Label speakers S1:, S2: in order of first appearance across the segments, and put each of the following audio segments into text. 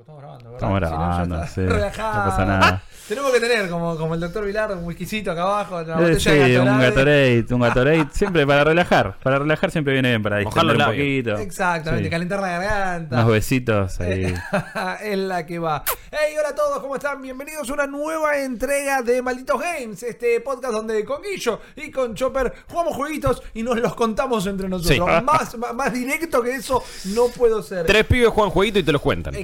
S1: estamos grabando, ¿verdad?
S2: Estamos
S1: Si no, ya
S2: grabando,
S1: está.
S2: sí.
S1: Relajado.
S2: No pasa nada.
S1: Tenemos que tener, como, como el doctor Vilar, un whiskycito acá abajo, una
S2: Eh,
S1: botella
S2: sí,
S1: de
S2: un
S1: Gatorade.
S2: Un Gatorade, siempre para relajar. Para relajar siempre viene bien, para
S3: Mojar
S2: distender
S3: los
S2: un poquito.
S1: Exactamente,
S2: Sí.
S1: calentar la garganta.
S2: Unos besitos ahí.
S1: es la que va. Hey, hola a todos, ¿cómo están? Bienvenidos a una nueva entrega de Malditos Games, este podcast donde con Guillo y con Chopper jugamos jueguitos y nos los contamos entre nosotros.
S3: Sí.
S1: Más, más, directo que eso no puedo ser.
S3: Tres pibes juegan jueguito y te los cuentan.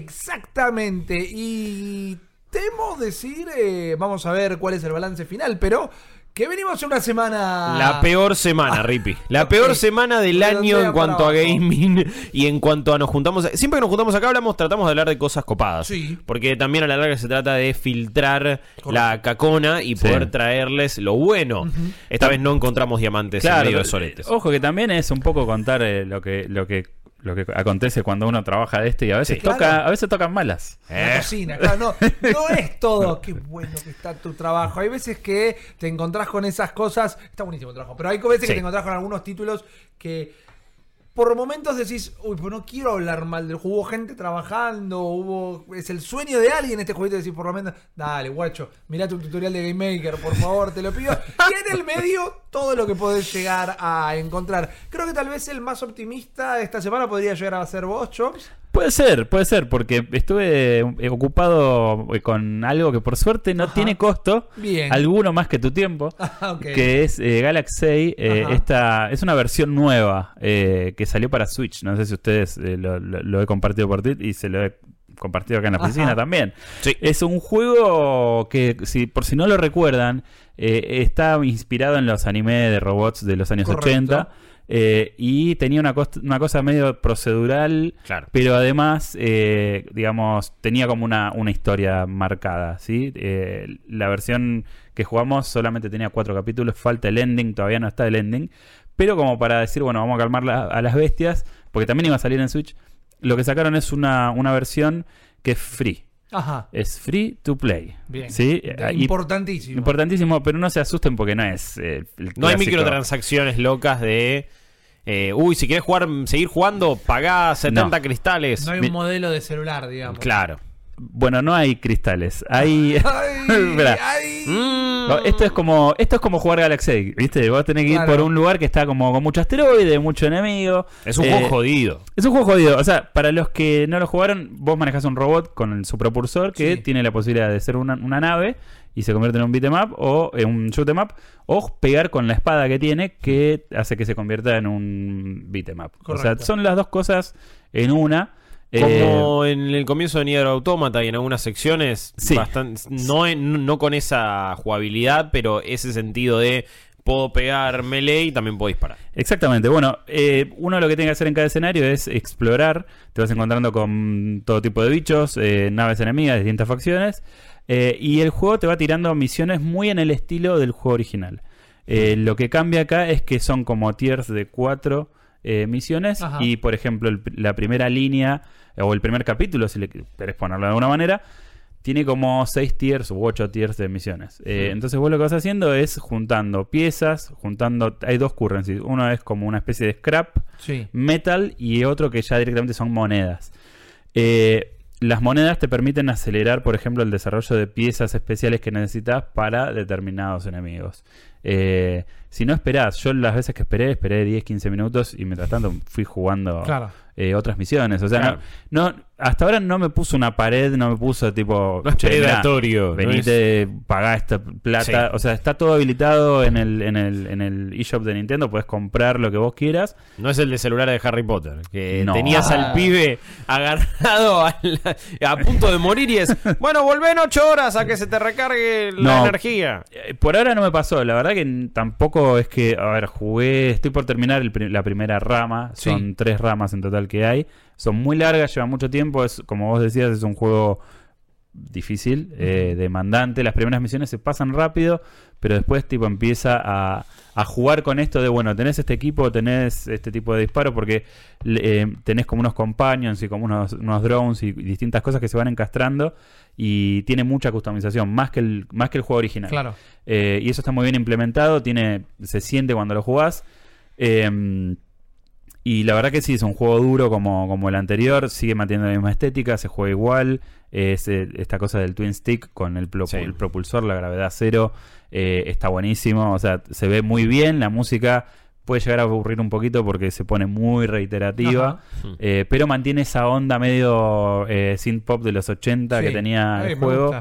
S1: Exactamente. Y temo decir, eh, vamos a ver cuál es el balance final, pero que venimos en una semana...
S3: La peor semana, Rippy. La peor semana del
S1: Redondea
S3: año en cuanto a gaming y en cuanto a nos juntamos. Siempre que nos juntamos acá hablamos, tratamos de hablar de cosas copadas.
S1: Sí.
S3: Porque también a la larga se trata de filtrar la cacona y
S2: Sí.
S3: poder traerles lo bueno. Esta vez no encontramos diamantes en medio de soletes.
S2: Ojo que también es un poco contar eh, lo que lo que lo que acontece cuando uno trabaja de esto y a veces
S3: Sí.
S2: toca
S1: Claro.
S2: a veces tocan malas.
S1: La
S3: Eh.
S1: cocina, claro, no, no es todo. Qué bueno que está tu trabajo. Hay veces que te encontrás con esas cosas. Está buenísimo el trabajo, pero hay veces que te encontrás con algunos títulos que por momentos decís, uy, pues no quiero hablar mal del. Hubo gente trabajando, hubo. Es el sueño de alguien este jueguito. Decís, por lo menos, dale, guacho, mirá tu tutorial de Game Maker, por favor, te lo pido. Y en el medio, todo lo que podés llegar a encontrar. Creo que tal vez el más optimista de esta semana podría llegar a ser vos, Chops.
S2: Puede ser, puede ser, porque estuve eh, ocupado eh, con algo que por suerte no
S1: Ajá.
S2: tiene costo,
S1: Bien.
S2: alguno más que tu tiempo,
S1: Ah,
S2: que es eh, Galaxy. eh, esta es una versión nueva eh, que salió para Switch. No sé si ustedes eh, lo, lo- lo he compartido por Twitter y se lo he compartido acá en la
S1: Ajá.
S2: oficina también.
S3: Sí.
S2: Es un juego que, si por si no lo recuerdan, eh, está inspirado en los animes de robots de los años
S1: Correcto.
S2: 80 eh, y tenía una, una cosa medio procedural,
S3: Claro.
S2: pero además, eh, digamos, tenía como una, una historia marcada, ¿sí? Eh, la versión que jugamos solamente tenía cuatro capítulos, falta el ending, todavía no está el ending, pero como para decir, bueno, vamos a calmar la- a las bestias, porque también iba a salir en Switch, lo que sacaron es una, una versión que es free.
S1: Ajá.
S2: Es free to play.
S1: Bien.
S2: ¿sí? Y-
S1: Importantísimo.
S2: importantísimo, pero no se asusten porque no es eh, el
S3: No hay microtransacciones locas de. eh, uy, si quieres jugar, seguir jugando, pagá 70
S2: No.
S3: cristales.
S1: no hay
S2: mi-
S1: un modelo de celular, digamos.
S3: Claro.
S2: Bueno, no hay cristales. Hay.
S1: Ay, ay.
S3: Mm.
S2: No, esto es como esto es como jugar Galaxy, ¿viste? Vos tenés que ir
S1: Claro.
S2: por un lugar que está como con mucho asteroide, mucho enemigo.
S3: Es un
S2: Eh,
S3: juego jodido.
S2: Es un juego jodido. O sea, para los que no lo jugaron, vos manejás un robot con el, su propulsor que
S1: Sí.
S2: tiene la posibilidad de ser una, una nave y se convierte en un beat'em up o en un shoot'em up o pegar con la espada que tiene que hace que se convierta en un beat'em up. O sea,
S1: Correcto.
S2: son las dos cosas en una. Eh,
S3: Como en el comienzo de Nier Automata y en algunas secciones,
S2: Sí.
S3: no, con esa jugabilidad, pero ese sentido de puedo pegar melee y también puedo disparar.
S2: Exactamente. Bueno, eh, uno lo que tiene que hacer en cada escenario es explorar. Te vas encontrando con todo tipo de bichos, eh, naves enemigas, distintas facciones. eh, y el juego te va tirando misiones muy en el estilo del juego original. Lo que cambia acá es que son como tiers de cuatro eh, misiones.
S1: Ajá.
S2: Y por ejemplo, el- la primera línea o el primer capítulo, si le querés ponerlo de alguna manera, tiene como 6 tiers u 8 tiers de misiones. Eh. Entonces vos lo que vas haciendo es juntando piezas, juntando... Hay dos currencies. Uno es como una especie de scrap,
S1: Sí.
S2: metal, y otro que ya directamente son monedas. Eh, las monedas te permiten acelerar, por ejemplo, el desarrollo de piezas especiales que necesitas para determinados enemigos. Eh, si no esperás, yo las veces que esperé, esperé 10, 15 minutos y mientras tanto fui jugando
S1: Claro.
S2: eh, otras misiones. O sea,
S3: Claro.
S2: no, no- hasta ahora no me puso una pared, no me puso tipo.
S3: No es
S2: "Che, mirá,
S3: predatorio. no
S2: Venite, pagá esta plata.
S3: Sí.
S2: O sea, está todo habilitado en el, en el, en el eShop de Nintendo. Puedes comprar lo que vos quieras.
S3: no es el de celular de Harry Potter, que
S2: No.
S3: tenías
S1: Ah.
S3: al pibe agarrado a, la- a punto de morir y es, bueno, volvé en 8 horas a que se te recargue la
S2: No.
S3: energía.
S2: Eh, Por ahora no me pasó. La verdad que n- es que. A ver, jugué. Estoy por terminar el la primera rama.
S1: Sí.
S2: Son tres ramas en total que hay. Son muy largas, llevan mucho tiempo. Es, como vos decías, es un juego difícil, eh, demandante. Las primeras misiones se pasan rápido, pero después tipo empieza a, a jugar con esto de, bueno, tenés este equipo, tenés este tipo de disparo, porque eh, tenés como unos companions y como unos, unos drones y distintas cosas que se van encastrando y tiene mucha customización, más que el, más que el juego original.
S1: Claro.
S2: Eh, y eso está muy bien implementado, tiene, se siente cuando lo jugás. Eh, Y la verdad que sí, es un juego duro como, como el anterior, sigue manteniendo la misma estética, se juega igual, es eh, esta cosa del twin stick con el, pro-
S3: Sí.
S2: el propulsor, la gravedad cero, eh, está buenísimo, o sea, se ve muy bien, la música puede llegar a aburrir un poquito porque se pone muy reiterativa, eh, pero mantiene esa onda medio eh, synth pop de los 80 que tenía
S1: Ay,
S2: el juego.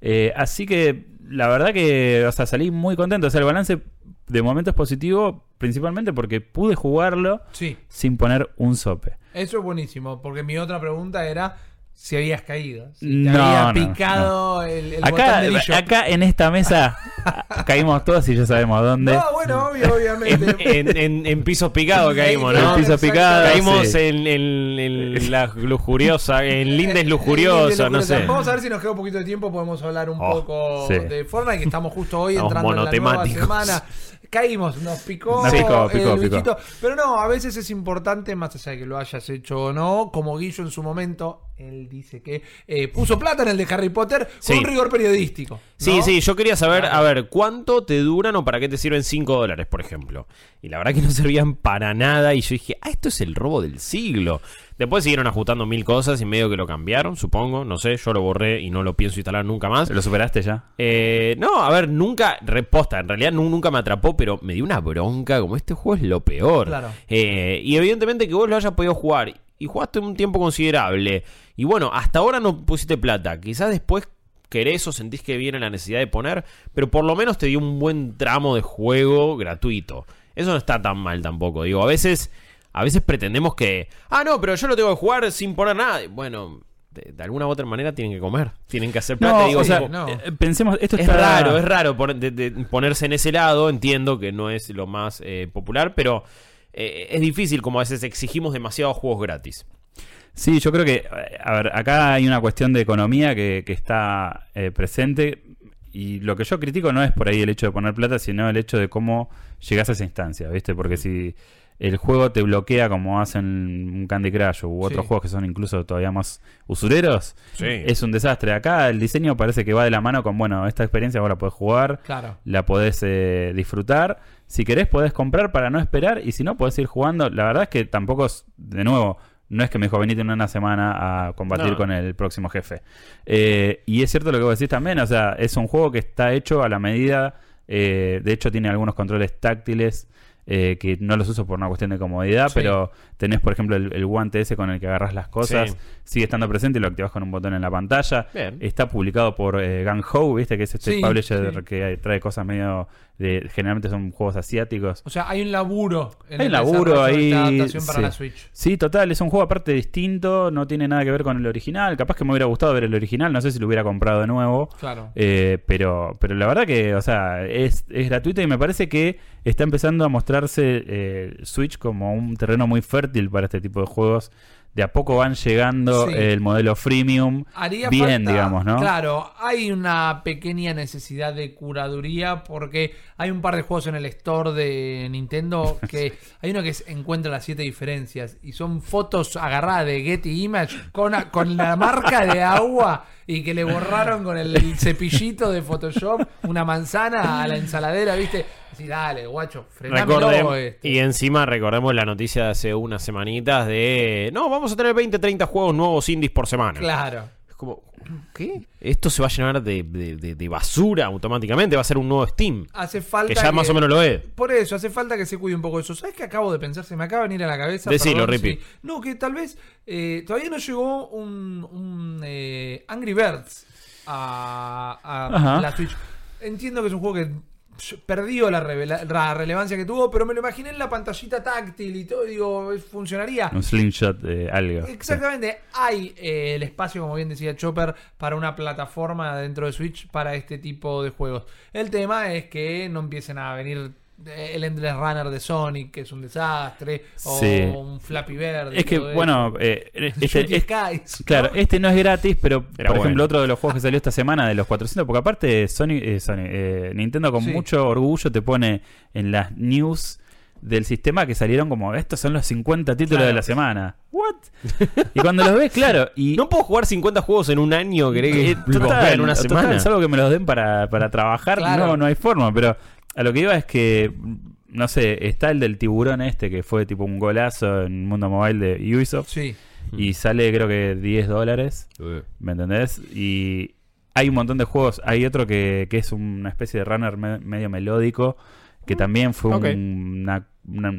S2: Eh, así que la verdad que, o sea, salí muy contento. O sea, el balance de momento es positivo, principalmente porque pude jugarlo
S1: Sí,
S2: sin poner un sope.
S1: eso es buenísimo, porque mi otra pregunta era si habías caído, si te
S2: No,
S1: había
S2: no,
S1: picado el, el
S2: Acá,
S1: botón del
S2: acá en esta mesa caímos todos y ya sabemos dónde.
S1: No, bueno, obvio, obviamente.
S3: En, en, en pisos picados caímos,
S2: En
S3: ¿no?
S2: pisos picados,
S3: Caímos
S2: sí.
S3: en, en- en la lujuriosa, en lindes
S1: Eh,
S3: lujurioso, no sé.
S1: Vamos a ver si nos queda un poquito de tiempo, podemos hablar un
S3: Oh,
S1: poco
S2: sí.
S1: de Fortnite, que estamos justo hoy
S3: Estamos
S1: entrando en la nueva semana. Caímos, nos picó,
S2: Nos picó,
S1: el
S2: picó, picó.
S1: bichito. Pero no, a veces es importante, más allá de que lo hayas hecho o no, como Guillo en su momento, él dice que eh, puso plata en el de Harry Potter con
S3: Sí.
S1: un rigor periodístico.
S3: Sí,
S1: ¿no?
S3: sí, yo quería saber, a ver, ¿cuánto te duran o para qué te sirven 5 dólares, por ejemplo? Y la verdad que no servían para nada y yo dije, ah, esto es el robo del siglo. Después siguieron ajustando mil cosas y medio que lo cambiaron, supongo, no sé, yo lo borré y no lo pienso instalar nunca más.
S2: ¿Lo superaste ya?
S3: Eh, no, a ver, nunca, reposta, en realidad nu- nunca me atrapó, pero me dio una bronca, como este juego es lo peor.
S1: Claro.
S3: Eh, y evidentemente que vos lo hayas podido jugar y jugaste un tiempo considerable. Y bueno, hasta ahora no pusiste plata, quizás después querés o sentís que viene la necesidad de poner, pero por lo menos te dio un buen tramo de juego gratuito. Eso no está tan mal tampoco, digo, a veces... A veces pretendemos que, ah, no, pero yo lo tengo que jugar sin poner nada. Bueno, de, de alguna u otra manera tienen que comer, tienen que hacer plata.
S2: No,
S3: digo,
S2: o sea,
S3: tipo,
S1: no.
S2: eh, pensemos, esto
S3: es
S2: está
S3: raro, es raro pon- de- de ponerse en ese lado. Entiendo que no es lo más eh, popular, pero eh, es difícil como a veces exigimos demasiados juegos gratis.
S2: Sí, yo creo que, a ver, acá hay una cuestión de economía que, que está eh, presente y lo que yo critico no es por ahí el hecho de poner plata, sino el hecho de cómo llegas a esa instancia, ¿viste? Porque si el juego te bloquea como hacen un Candy Crush u otros
S1: Sí.
S2: juegos que son incluso todavía más usureros,
S3: Sí.
S2: es un desastre. Acá el diseño parece que va de la mano con, bueno, esta experiencia ahora podés jugar,
S1: Claro.
S2: la podés eh, disfrutar. Si querés podés comprar para no esperar y si no podés ir jugando. La verdad es que tampoco es, de nuevo, no es que me dijo venite en una semana a combatir
S3: No.
S2: con el próximo jefe. Eh, y es cierto lo que vos decís también, o sea, es un juego que está hecho a la medida, eh, de hecho tiene algunos controles táctiles. Eh, que no los uso por una cuestión de comodidad,
S1: Sí.
S2: pero tenés, por ejemplo, el, el guante ese con el que agarras las cosas,
S3: Sí.
S2: sigue estando presente y lo activas con un botón en la pantalla.
S3: Bien.
S2: Está publicado por eh, Gang Ho, ¿viste? Que es este
S1: Sí,
S2: publisher que trae cosas medio. De, generalmente son juegos asiáticos.
S1: O sea, hay un laburo en
S2: Hay un laburo
S1: de
S2: ahí,
S1: esta adaptación para
S2: sí.
S1: la Switch.
S2: Sí, total, es un juego aparte distinto, no tiene nada que ver con el original. Capaz que me hubiera gustado ver el original, no sé si lo hubiera comprado de nuevo.
S1: Claro.
S2: Eh, pero, pero la verdad que, o sea, es, es gratuito y me parece que está empezando a mostrarse eh, Switch como un terreno muy fértil para este tipo de juegos. De a poco van llegando
S1: Sí.
S2: el modelo freemium
S1: Haría
S2: bien,
S1: falta-
S2: digamos, ¿no?
S1: Claro, hay una pequeña necesidad de curaduría porque hay un par de juegos en el store de Nintendo que hay uno que es encuentra las siete diferencias y son fotos agarradas de Getty Image con, con la marca de agua y que le borraron con el cepillito de Photoshop una manzana a la ensaladera, ¿viste? Así, dale, guacho, frenámelo
S3: Recordemos-
S1: este.
S3: y encima recordemos la noticia de hace unas semanitas de, no, vamos a tener 20, 30 juegos nuevos indies por semana.
S1: Claro.
S3: Es como, ¿qué? Esto se va a llenar de, de- de- de basura automáticamente, va a ser un nuevo Steam.
S1: Hace falta
S3: Que ya más o menos lo es.
S1: Por eso, hace falta que se cuide un poco de eso. ¿Sabes qué acabo de pensar? Se me acaba de venir a la cabeza.
S3: Decilo,
S1: perdón,
S3: Rippy.
S1: sí. No, que tal vez eh, todavía no llegó un, un, eh, Angry Birds a, la Switch. Entiendo que es un juego que perdió la, relevancia que tuvo, pero me lo imaginé en la pantallita táctil y todo, digo, funcionaría.
S2: Un slingshot de algo.
S1: Exactamente, hay eh, el espacio, como bien decía Chopper, para una plataforma dentro de Switch para este tipo de juegos. El tema es que no empiecen a venir el Endless Runner de Sonic, que es un desastre, o
S2: Sí.
S1: un Flappy Verde.
S2: Es que,
S1: todo eso.
S2: bueno, eh, este,
S1: Shooty
S2: es-
S1: Skies,
S2: claro, este no es gratis, pero
S3: Era
S2: por
S3: bueno.
S2: ejemplo, otro de los juegos que salió esta semana de los 400, porque aparte Sony, eh, eh, Nintendo con
S1: Sí.
S2: mucho orgullo te pone en las news del sistema que salieron como estos son los 50 títulos
S1: Claro.
S2: de la semana. ¿What? Y cuando los ves, claro, y
S3: No puedo jugar 50 juegos en un año, ¿querés que
S2: Eh, total,
S3: en una
S2: total,
S3: semana?
S2: salvo que me los den para, para trabajar,
S1: Claro.
S2: no, no hay forma. Pero a lo que iba es que no sé, está el del tiburón este que fue tipo un golazo en Mundo Mobile de Ubisoft.
S1: Sí.
S2: Y sale creo que 10 dólares. ¿Me entendés? Y hay un montón de juegos. Hay otro que, que es una especie de runner me- medio melódico. Que también fue
S3: Ok.
S2: un- una, una-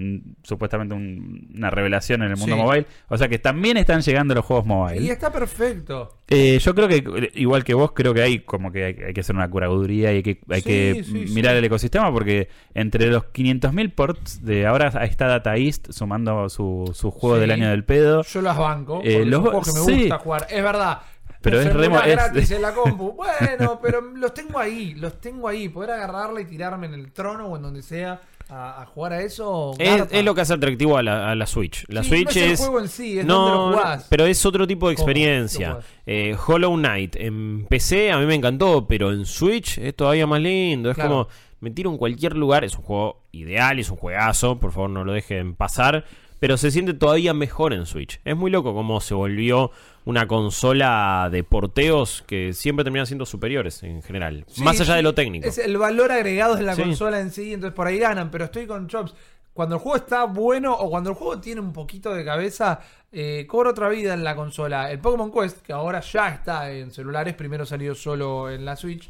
S2: supuestamente un- una revelación en el mundo
S1: Sí.
S2: mobile. O sea que también están llegando los juegos mobile.
S1: Y está perfecto.
S2: Eh, yo creo que, igual que vos, creo que hay como que hay, hay que hacer una curaduría y hay que, hay
S1: Sí,
S2: que
S1: sí,
S2: mirar el ecosistema porque entre los 500.000 ports de ahora está Data East sumando su, su juego del año del pedo.
S1: Yo las banco.
S2: Eh, los-
S1: son juegos que me gusta jugar. Es verdad.
S2: Pero es remo- es-
S1: gratis en la compu. Bueno, pero los tengo ahí. Los tengo ahí. Poder agarrarla y tirarme en el trono o en donde sea a, a jugar a eso.
S3: Es, es lo que hace atractivo a la, a la Switch. La
S1: Sí,
S3: Switch
S1: no es el juego en sí, es
S3: no,
S1: donde lo jugás.
S3: pero es otro tipo de experiencia. Eh, Hollow Knight en PC a mí me encantó, pero en Switch es todavía más lindo. Es
S1: Claro.
S3: como me tiro en cualquier lugar. Es un juego ideal, es un juegazo. Por favor, no lo dejen pasar. Pero se siente todavía mejor en Switch. Es muy loco cómo se volvió una consola de porteos que siempre terminan siendo superiores en general.
S1: Sí,
S3: más allá de lo técnico.
S1: Es el valor agregado de la
S3: Sí.
S1: consola en sí, entonces por ahí ganan, pero estoy con Chops. Cuando el juego está bueno o cuando el juego tiene un poquito de cabeza, eh, cobra otra vida en la consola. El Pokémon Quest, que ahora ya está en celulares, primero salió solo en la Switch.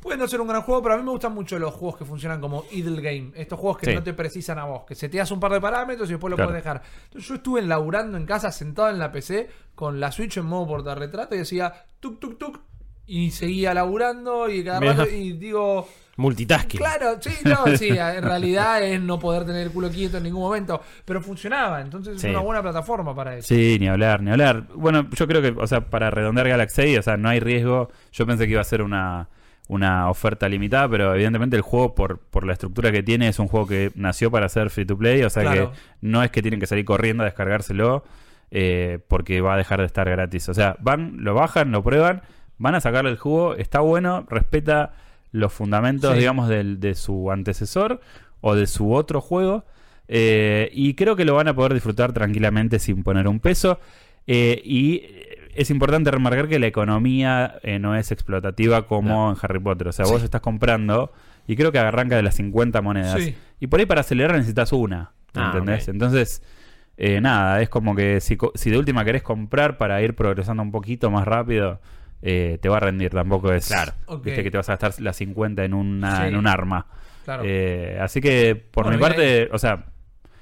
S1: Puede no ser un gran juego, pero a mí me gustan mucho los juegos que funcionan como idle game. Estos juegos que
S3: Sí.
S1: no te precisan a vos, que se te hace un par de parámetros y después lo
S2: Claro.
S1: puedes dejar. Entonces yo estuve laburando en casa, sentado en la PC, con la Switch en modo portarretrato y decía tuk tuk tuk. Y seguía laburando y cada rato, y digo,
S3: Multitasking.
S1: Claro, sí, no, sí, en realidad es no poder tener el culo quieto en ningún momento, pero funcionaba, entonces
S3: Sí.
S1: es una buena plataforma para eso.
S2: Sí, ni hablar, ni hablar. Bueno, yo creo que, o sea, para redondear Galaxy 6, o sea, no hay riesgo. Yo pensé que iba a ser una, una oferta limitada, pero evidentemente el juego, por, por la estructura que tiene, es un juego que nació para ser free to play, o sea
S1: Claro.
S2: que no es que tienen que salir corriendo a descargárselo eh, porque va a dejar de estar gratis. O sea, van, lo bajan, lo prueban, van a sacarle el jugo, está bueno, respeta los fundamentos,
S1: Sí.
S2: digamos, del, de su antecesor o de su otro juego. eh, y creo que lo van a poder disfrutar tranquilamente sin poner un peso. Eh, y es importante remarcar que la economía eh, no es explotativa como en Harry Potter. O sea, vos estás comprando y creo que arranca de las 50 monedas.
S1: Sí.
S2: Y por ahí para acelerar necesitas una.
S3: Ah,
S2: ¿Entendés? Entonces, eh, nada, es como que si, si de última querés comprar para ir progresando un poquito más rápido, eh, te va a rendir. Tampoco es.
S3: Claro.
S1: Ok.
S2: Viste que te vas a gastar las 50 en, una,
S1: Sí.
S2: en un arma.
S1: Claro.
S2: Eh, así que, por
S1: Bueno,
S2: mi parte, o sea,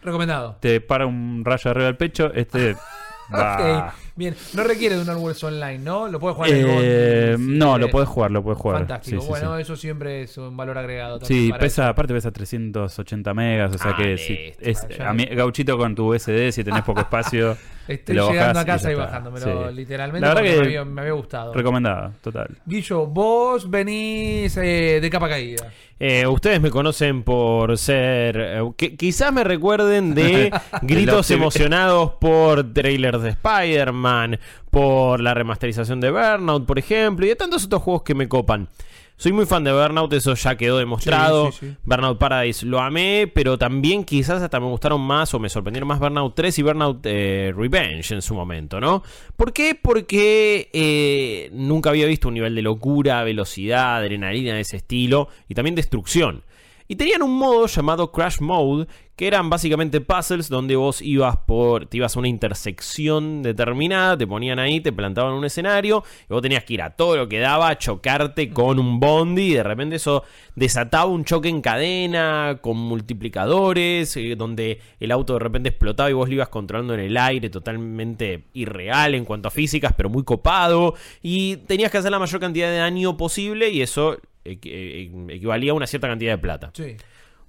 S1: Recomendado.
S2: te para un rayo arriba del pecho, este. va.
S1: Bien. No requiere de un Always Online, ¿no? Lo puedes jugar en el
S2: Eh, no, lo puedes jugar, lo puedes jugar.
S1: Fantástico.
S2: Sí,
S1: bueno,
S2: sí.
S1: eso siempre es un valor agregado. también
S2: Sí,
S1: para
S2: pesa,
S1: eso.
S2: aparte pesa 380 megas, o sea
S3: Ah,
S2: que si es, a mí- gauchito con tu SD, si tenés poco espacio,
S1: Estoy
S2: lo
S1: llegando
S2: bajás
S1: a casa y,
S2: está.
S1: bajándomelo,
S2: Sí.
S1: literalmente.
S2: La verdad
S1: porque
S2: que
S1: me, había, me había gustado.
S2: recomendado, total.
S1: Guillo, vos venís eh, de capa caída.
S3: Eh, ustedes me conocen por ser. eh, que- quizás me recuerden de gritos emocionados por trailers de Spider-Man, por la remasterización de Burnout, por ejemplo, y de tantos otros juegos que me copan. Soy muy fan de Burnout, eso ya quedó demostrado.
S1: Sí, sí, sí.
S3: Burnout Paradise lo amé, pero también quizás hasta me gustaron más o me sorprendieron más Burnout 3 y Burnout eh, Revenge en su momento, ¿no? ¿Por qué? Porque eh, nunca había visto un nivel de locura, velocidad, adrenalina de ese estilo y también destrucción. Y tenían un modo llamado Crash Mode, que eran básicamente puzzles donde vos ibas por, te ibas a una intersección determinada, te ponían ahí, te plantaban un escenario, y vos tenías que ir a todo lo que daba, a chocarte con un bondi, y de repente eso desataba un choque en cadena, con multiplicadores, eh, donde el auto de repente explotaba y vos lo ibas controlando en el aire, totalmente irreal en cuanto a físicas, pero muy copado, y tenías que hacer la mayor cantidad de daño posible, y eso equivalía a una cierta cantidad de plata.
S1: Sí.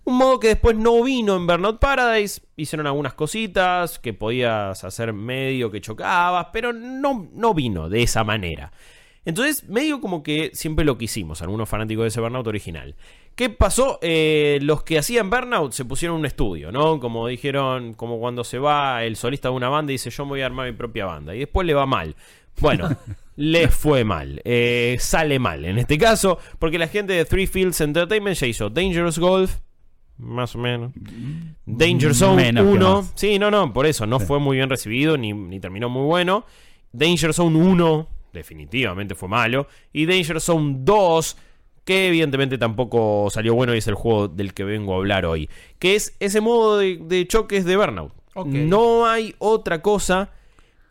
S3: Un modo que después no vino en Burnout Paradise. Hicieron algunas cositas que podías hacer medio que chocabas, pero no, no vino de esa manera. Entonces, medio como que siempre lo quisimos, algunos fanáticos de ese Burnout original. ¿Qué pasó? Eh, los que hacían Burnout se pusieron un estudio, ¿no? Como dijeron, como cuando se va el solista de una banda y dice, yo me voy a armar mi propia banda. Y después le va mal. Bueno, les fue mal. Eh, sale mal en este caso, porque la gente de Three Fields Entertainment ya hizo Dangerous Golf, más o menos. Danger Zone
S2: Menos que
S3: 1.
S2: más.
S3: Sí, no, no, por eso. No fue muy bien recibido ni, ni terminó muy bueno. Danger Zone 1, definitivamente fue malo. Y Danger Zone 2, que evidentemente tampoco salió bueno y es el juego del que vengo a hablar hoy, que es ese modo de, de choques de Burnout. No hay otra cosa,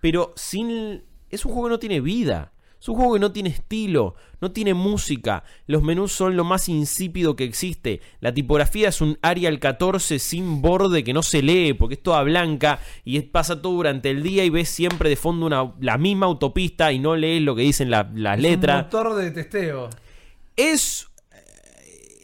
S3: pero sin... Es un juego que no tiene vida. Es un juego que no tiene estilo, no tiene música. Los menús son lo más insípido que existe. La tipografía es un Arial 14 sin borde que no se lee porque es toda blanca y pasa todo durante el día y ves siempre de fondo una, la misma autopista y no lees lo que dicen la- las
S1: Un
S3: letras.
S1: motor de testeo.
S3: Es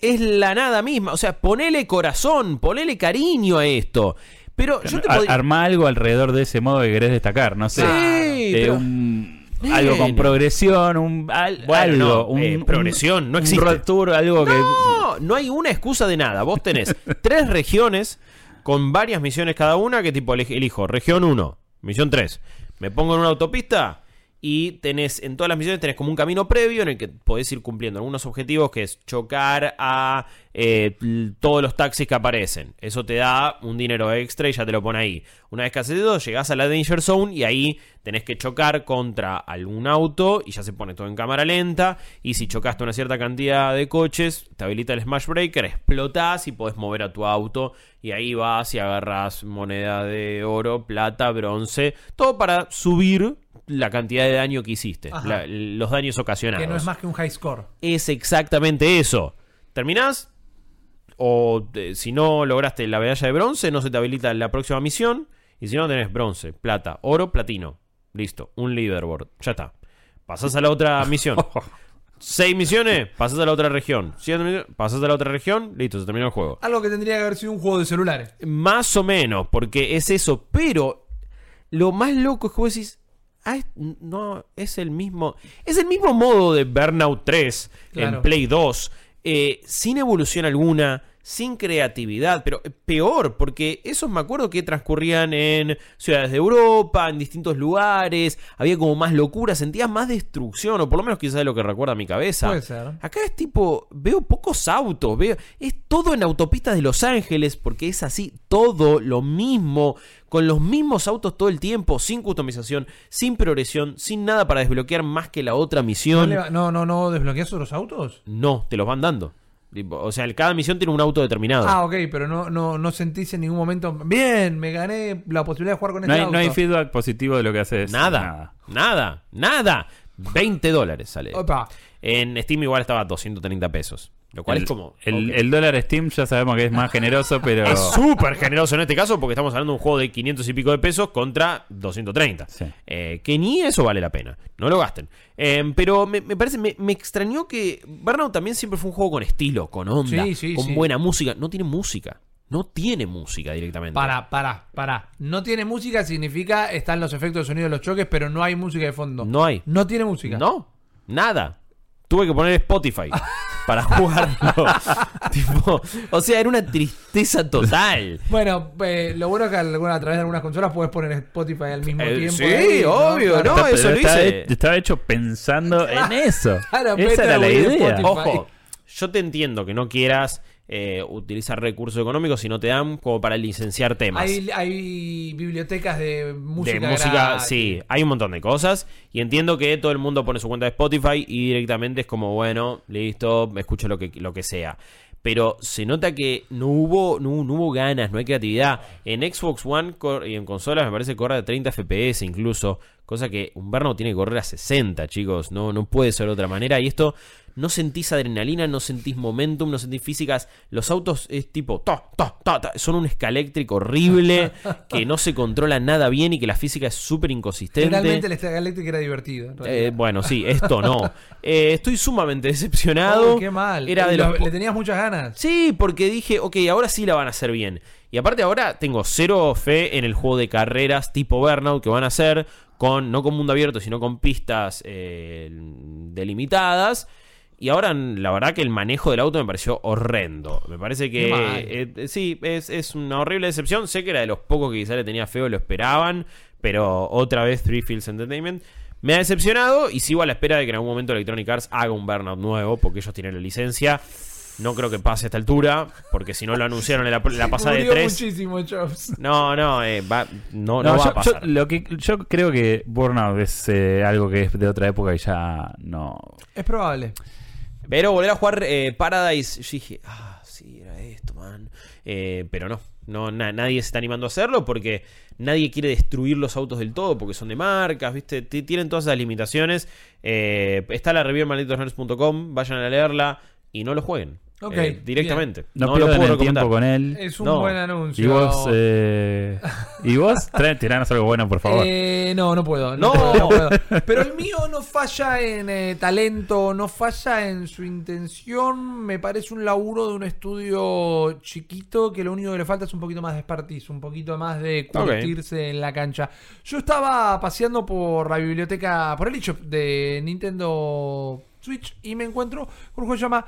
S3: es la nada misma. O sea, ponele corazón, ponele cariño a esto. Pero yo te podría-
S2: Arma algo alrededor de ese modo que querés destacar, no sé.
S3: Sí,
S2: Eh,
S3: pero-
S2: un- algo con progresión, un, al-
S3: Bueno,
S2: algo.
S3: no,
S2: un,
S3: eh, progresión, no
S2: un
S3: existe.
S2: road tour, algo que.
S3: No, no hay una excusa de nada. Vos tenés tres regiones con varias misiones cada una que tipo elijo región 1, misión 3. Me pongo en una autopista y tenés en todas las misiones tenés como un camino previo en el que podés ir cumpliendo algunos objetivos que es chocar a eh, todos los taxis que aparecen. Eso te da un dinero extra y ya te lo pone ahí. Una vez que haces eso, llegás a la Danger Zone y ahí tenés que chocar contra algún auto y ya se pone todo en cámara lenta. Y si chocaste una cierta cantidad de coches, te habilita el Smash Breaker, explotás y podés mover a tu auto. Y ahí vas y agarras moneda de oro, plata, bronce, todo para subir la cantidad de daño que hiciste, la- los daños ocasionados.
S1: Que no es más que un high score.
S3: Es exactamente eso. Terminás, o eh, si no lograste la medalla de bronce, no se te habilita la próxima misión. Y si no, tenés bronce, plata, oro, platino. Listo, un leaderboard. Ya está. Pasás a la otra misión. Seis misiones, pasás a la otra región. Siete misiones, pasás a la otra región, listo, se terminó el juego.
S1: Algo que tendría que haber sido un juego de celulares.
S3: Más o menos, porque es eso. Pero lo más loco es que vos decís. Ah, es- no, es el mismo. Es el mismo modo de Burnout 3
S1: Claro.
S3: en Play 2. eh, sin evolución alguna. Sin creatividad, pero peor, porque esos me acuerdo que transcurrían en ciudades de Europa, en distintos lugares, había como más locura, sentías más destrucción, o por lo menos quizás es lo que recuerda a mi cabeza.
S1: Puede ser.
S3: Acá es tipo, veo pocos autos, veo, es todo en autopistas de Los Ángeles, porque es así, todo lo mismo, con los mismos autos todo el tiempo, sin customización, sin progresión, sin nada para desbloquear más que la otra
S1: ¿No,
S3: misión.
S1: va- no, no, no desbloqueas otros autos?
S3: No, te los van dando. O sea, cada misión tiene un auto determinado.
S1: Ah, ok, pero no, no, no sentís en ningún momento. Bien, me gané la posibilidad de jugar con
S2: No
S1: este
S2: hay,
S1: auto.
S2: no hay feedback positivo de lo que haces.
S3: nada, nada, nada, 20 dólares sale.
S1: Opa.
S3: En Steam igual estaba a 230 pesos. Lo cual
S2: El,
S3: es como.
S2: el, el dólar Steam ya sabemos que es más generoso, pero.
S3: Es súper generoso en este caso porque estamos hablando de un juego de 500 y pico de pesos contra 230.
S2: Sí.
S3: Eh, que ni eso vale la pena. No lo gasten. Eh, pero me, me parece, me, me extrañó que Burnout también siempre fue un juego con estilo, con onda,
S1: Sí, sí,
S3: con
S1: sí.
S3: buena música. No tiene música. No tiene música directamente.
S1: Para, para, para. No tiene música significa están los efectos de sonido de los choques, pero no hay música de fondo.
S3: No hay.
S1: No tiene música.
S3: No, nada. Tuve que poner Spotify para jugarlo. Tipo, o sea, era una tristeza total.
S1: Bueno, eh, lo bueno es que alguna- a través de algunas consolas puedes poner Spotify al mismo
S3: Eh,
S1: tiempo.
S3: sí,
S1: ahí,
S3: obvio,
S1: Claro.
S3: no, eso lo hice.
S2: Estaba hecho pensando en eso.
S1: Claro,
S2: Esa era la idea.
S1: Spotify.
S3: Ojo, yo te entiendo que no quieras eh, utilizar recursos económicos si no te dan como para licenciar temas.
S1: Hay, hay bibliotecas de música.
S3: de música,
S1: gratis.
S3: sí, hay un montón de cosas. Y entiendo que todo el mundo pone su cuenta de Spotify y directamente es como, bueno, listo, me escucho lo que, lo que sea. Pero se nota que no hubo, no, no hubo ganas, no hay creatividad. En Xbox One y en consolas me parece que corre a 30 FPS incluso. Cosa que un Burnout tiene que correr a 60, chicos. No, no puede ser de otra manera. Y esto no sentís adrenalina, no sentís momentum, no sentís físicas. Los autos es tipo, ta, ta, ta, ta. son un escaléctrico horrible que no se controla nada bien y que la física es súper inconsistente.
S1: Generalmente el Star Electric era divertido.
S3: Eh, bueno, sí, esto no. Eh, estoy sumamente decepcionado.
S1: Oh, qué mal.
S3: Era de
S1: Lo-
S3: los
S1: Le tenías muchas ganas.
S3: Sí, porque dije, ok, ahora sí la van a hacer bien. Y aparte ahora tengo cero fe en el juego de carreras tipo Burnout que van a hacer con, no con mundo abierto, sino con pistas eh, delimitadas. Y ahora la verdad que el manejo del auto me pareció horrendo. Me parece que eh, eh, sí, es, es una horrible decepción. Sé que era de los pocos que quizá le tenía feo, lo esperaban. Pero otra vez Three Fields Entertainment. Me ha decepcionado y sigo a la espera de que en algún momento Electronic Arts haga un Burnout nuevo, porque ellos tienen la licencia. No creo que pase a esta altura, porque si no lo anunciaron en la, la pasada de
S1: Murió
S3: 3.
S1: muchísimo, Jobs.
S3: No, no, eh, va- no, no
S2: No,
S3: va
S2: yo,
S3: a pasar.
S2: yo lo que, yo creo que Burnout es eh, algo que es de otra época y ya no.
S1: Es probable.
S3: Pero volver a jugar eh, Paradise, yo dije, ah, sí, era esto, man. Eh, pero no, no na- nadie se está animando a hacerlo porque nadie quiere destruir los autos del todo porque son de marcas, ¿viste? T- Tienen todas esas limitaciones. Eh, está la review en malditosnerds.com, vayan a leerla y no lo jueguen.
S1: Ok,
S3: Eh, directamente.
S2: No,
S3: lo
S2: pierdan
S3: puedo
S2: el tiempo
S3: recomendar.
S2: con él.
S1: Es un
S3: No.
S1: buen anuncio.
S2: Y vos, eh, y vos, tiranos algo bueno, por favor.
S1: Eh, no, no puedo. No,
S3: No.
S1: puedo, no puedo. Pero el mío no falla en eh, talento, no falla en su intención. Me parece un laburo de un estudio chiquito que lo único que le falta es un poquito más de expertise, un poquito más de curtirse en la cancha. Yo estaba paseando por la biblioteca, por el eShop de Nintendo Switch y me encuentro con un juego que se llama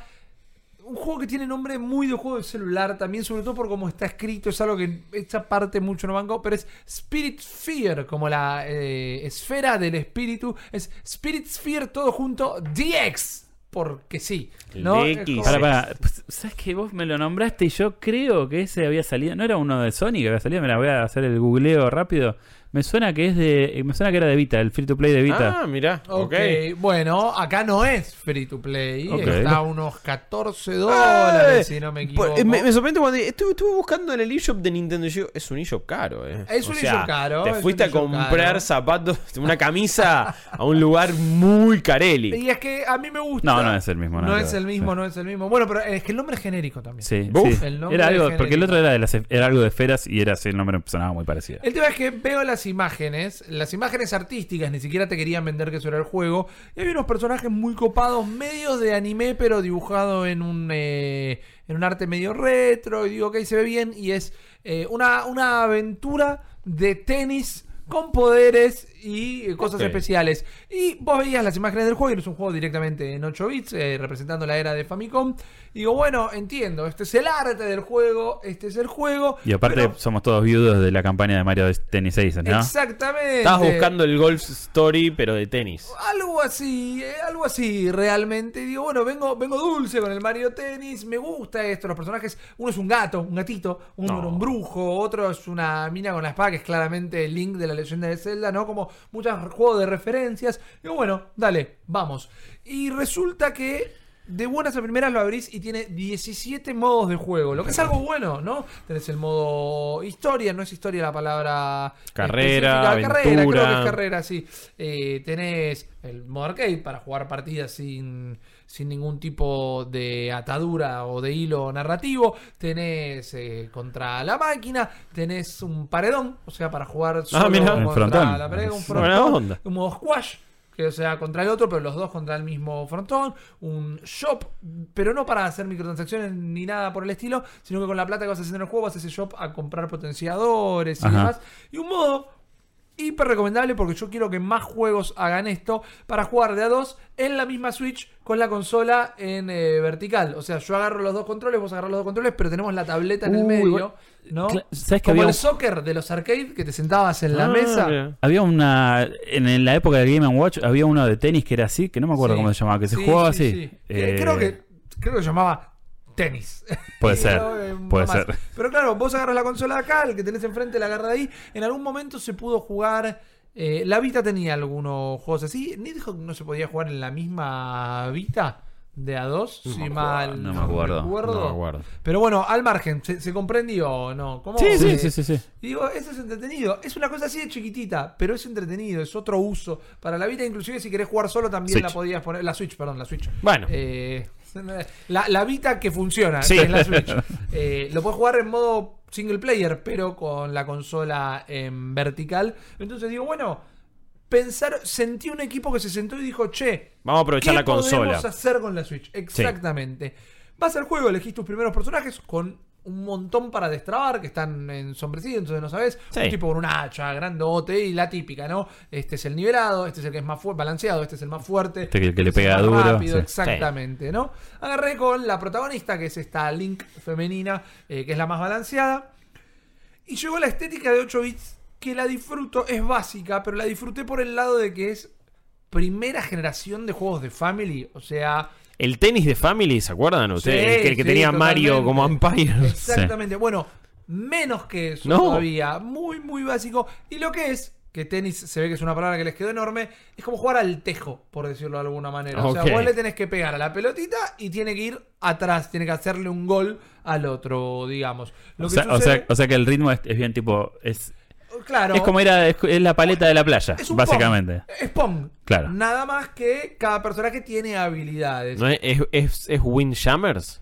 S1: un juego que tiene nombre muy de juego de celular también, sobre todo por cómo está escrito, es algo que esta parte mucho no banco, pero es Spirit Sphere, como la eh, esfera del espíritu, es Spirit Sphere todo junto DX, porque sí, ¿no? Como-
S2: Para, para, pues, ¿sabes que vos me lo nombraste y yo creo que ese había salido? ¿No era uno de Sony que había salido? Me la voy a hacer el googleo rápido. Me suena que es de. Me suena que era de Vita, el free to play de Vita.
S3: Ah, mirá.
S1: Ok,
S3: Ok.
S1: bueno, acá no es free to play, está a unos 14 dólares,
S3: Eh,
S1: si no me
S3: Pues,
S1: equivoco.
S3: eh, me, me sorprende cuando estuve, estuve buscando en el eShop de Nintendo. y yo, es un eShop caro, eh.
S1: Es un eShop caro,
S3: Te fuiste a comprar
S1: caro.
S3: zapatos, una camisa a un lugar muy careli.
S1: Y es que a mí me gusta.
S2: No, no es el mismo,
S1: No,
S2: nada
S1: es el mismo,
S2: sí.
S1: no es el mismo. Bueno, pero es que el nombre es genérico también.
S2: Sí,
S3: Uf,
S2: sí.
S1: el nombre
S2: Era algo, porque el otro era, de las, era algo de esferas y era así, el nombre sonaba muy parecido.
S1: El tema es que veo las imágenes, las imágenes artísticas, ni siquiera te querían vender que eso era el juego. Y hay unos personajes muy copados, medios de anime, pero dibujado en un, eh, en un arte medio retro. Y digo, ok, se ve bien. Y es eh, una, una aventura de tenis con poderes y eh, cosas especiales. Y vos veías las imágenes del juego y no es un juego directamente en 8 bits, eh, representando la era de Famicom. Y digo, bueno, entiendo, este es el arte del juego, este es el juego.
S2: Y aparte
S1: pero-
S2: somos todos viudos de la campaña de Mario Tennis 6, ¿no?
S1: Exactamente.
S3: Estabas buscando el Golf Story, pero de tenis.
S1: Algo así, eh, algo así realmente. Y Digo, bueno, vengo, vengo dulce con el Mario Tennis, me gusta esto. Los personajes, uno es un gato, un gatito, uno
S3: No.
S1: un brujo, otro es una mina con la espada, que es claramente el link de la leyenda de Zelda, ¿no? Como muchos juegos de referencias. Digo, bueno, dale, vamos. Y resulta que de buenas a primeras lo abrís y tiene 17 modos de juego, lo que es algo bueno, ¿no? Tenés el modo historia, no es historia la palabra
S3: Carrera,
S1: carrera, creo que es carrera, sí. Eh, tenés el modo arcade para jugar partidas sin, sin ningún tipo de atadura o de hilo narrativo. Tenés eh, contra la máquina, tenés un paredón, o sea, para jugar solo
S3: Ah, mirá.
S1: contra la pared, un frontón, un modo squash. Que o sea, contra el otro, pero los dos contra el mismo frontón. Un shop, pero no para hacer microtransacciones ni nada por el estilo, sino que con la plata que vas haciendo en el juego vas a ese shop a comprar potenciadores y
S2: Ajá.
S1: demás. Y un modo hiper recomendable porque yo quiero que más juegos hagan esto para jugar de a dos en la misma Switch con la consola en eh, vertical. O sea, yo agarro los dos controles, vos agarrás los dos controles, pero tenemos la tableta en el
S2: Uy,
S1: medio.
S2: bueno.
S1: ¿no?
S2: ¿sabes que
S1: Como
S2: había
S1: el soccer de los arcades que te sentabas en la
S3: Ah,
S1: mesa.
S2: Había una. En la época de Game Watch había uno de tenis que era así, que no me acuerdo
S1: Sí.
S2: cómo se llamaba, que se
S1: Sí,
S2: jugaba
S1: sí,
S2: así.
S1: sí.
S2: Eh,
S1: Creo que creo que se llamaba tenis.
S2: Puede ser,
S1: no, eh,
S2: puede
S1: más.
S2: ser.
S1: Pero claro, vos agarras la consola de acá, el que tenés enfrente la agarra de ahí. En algún momento se pudo jugar. eh, la Vita tenía algunos juegos así. Nidhogg no se podía jugar en la misma Vita de A2, si mal
S2: no me acuerdo.
S3: No me acuerdo.
S1: Pero bueno, al margen, ¿se, se comprendió o no? ¿Cómo,
S2: Sí, sí,
S1: eh,
S2: sí, sí, sí.
S1: y digo, eso es entretenido. Es una cosa así de chiquitita, pero es entretenido, es otro uso. Para la Vita, inclusive si querés jugar solo, también
S2: Switch.
S1: la podías poner. La Switch, perdón, la Switch.
S3: Bueno.
S1: Eh, la, la Vita que funciona,
S3: Sí.
S1: es la Switch. Eh, lo puedes jugar en modo single player, pero con la consola en vertical. Entonces digo, bueno, pensar, sentí un equipo que se sentó y dijo, che,
S3: Vamos a aprovechar
S1: ¿Qué
S3: la consola.
S1: podemos hacer con la Switch? Exactamente. Vas al juego, elegís tus primeros personajes con un montón para destrabar que están ensombrecidos, entonces no sabes.
S3: Sí.
S1: Un tipo con un hacha grandote y la típica, ¿no? Este es el nivelado, este es el que es más balanceado, este es el más fuerte.
S2: Este que el que le
S1: este es
S2: pega duro,
S1: rápido,
S2: sí.
S1: exactamente, ¿no? Agarré con la protagonista, que es esta Link femenina, eh, que es la más balanceada. Y llegó la estética de 8 bits, que la disfruto, es básica, pero la disfruté por el lado de que es primera generación de juegos de Family. O sea,
S3: El tenis de Family, ¿se acuerdan ustedes?
S1: Sí,
S3: el que, el que
S1: sí,
S3: tenía Mario como Umpire.
S1: exactamente. Bueno, menos que eso
S3: No.
S1: todavía. Muy, muy básico. Y lo que es, que tenis se ve que es una palabra que les quedó enorme, es como jugar al tejo, por decirlo de alguna manera. O sea, vos le tenés que pegar a la pelotita y tiene que ir atrás, tiene que hacerle un gol al otro, digamos. Lo
S2: O
S1: que
S2: sea, o,
S1: sucede-
S2: sea, o sea que el ritmo es, es bien tipo. Es,
S1: claro,
S2: es como ir a. Es, es la paleta de la playa,
S1: es un
S2: básicamente.
S1: Pong. Es Pong.
S2: Claro.
S1: Nada más que cada personaje tiene habilidades.
S3: ¿No es, es, es, es Windjammers?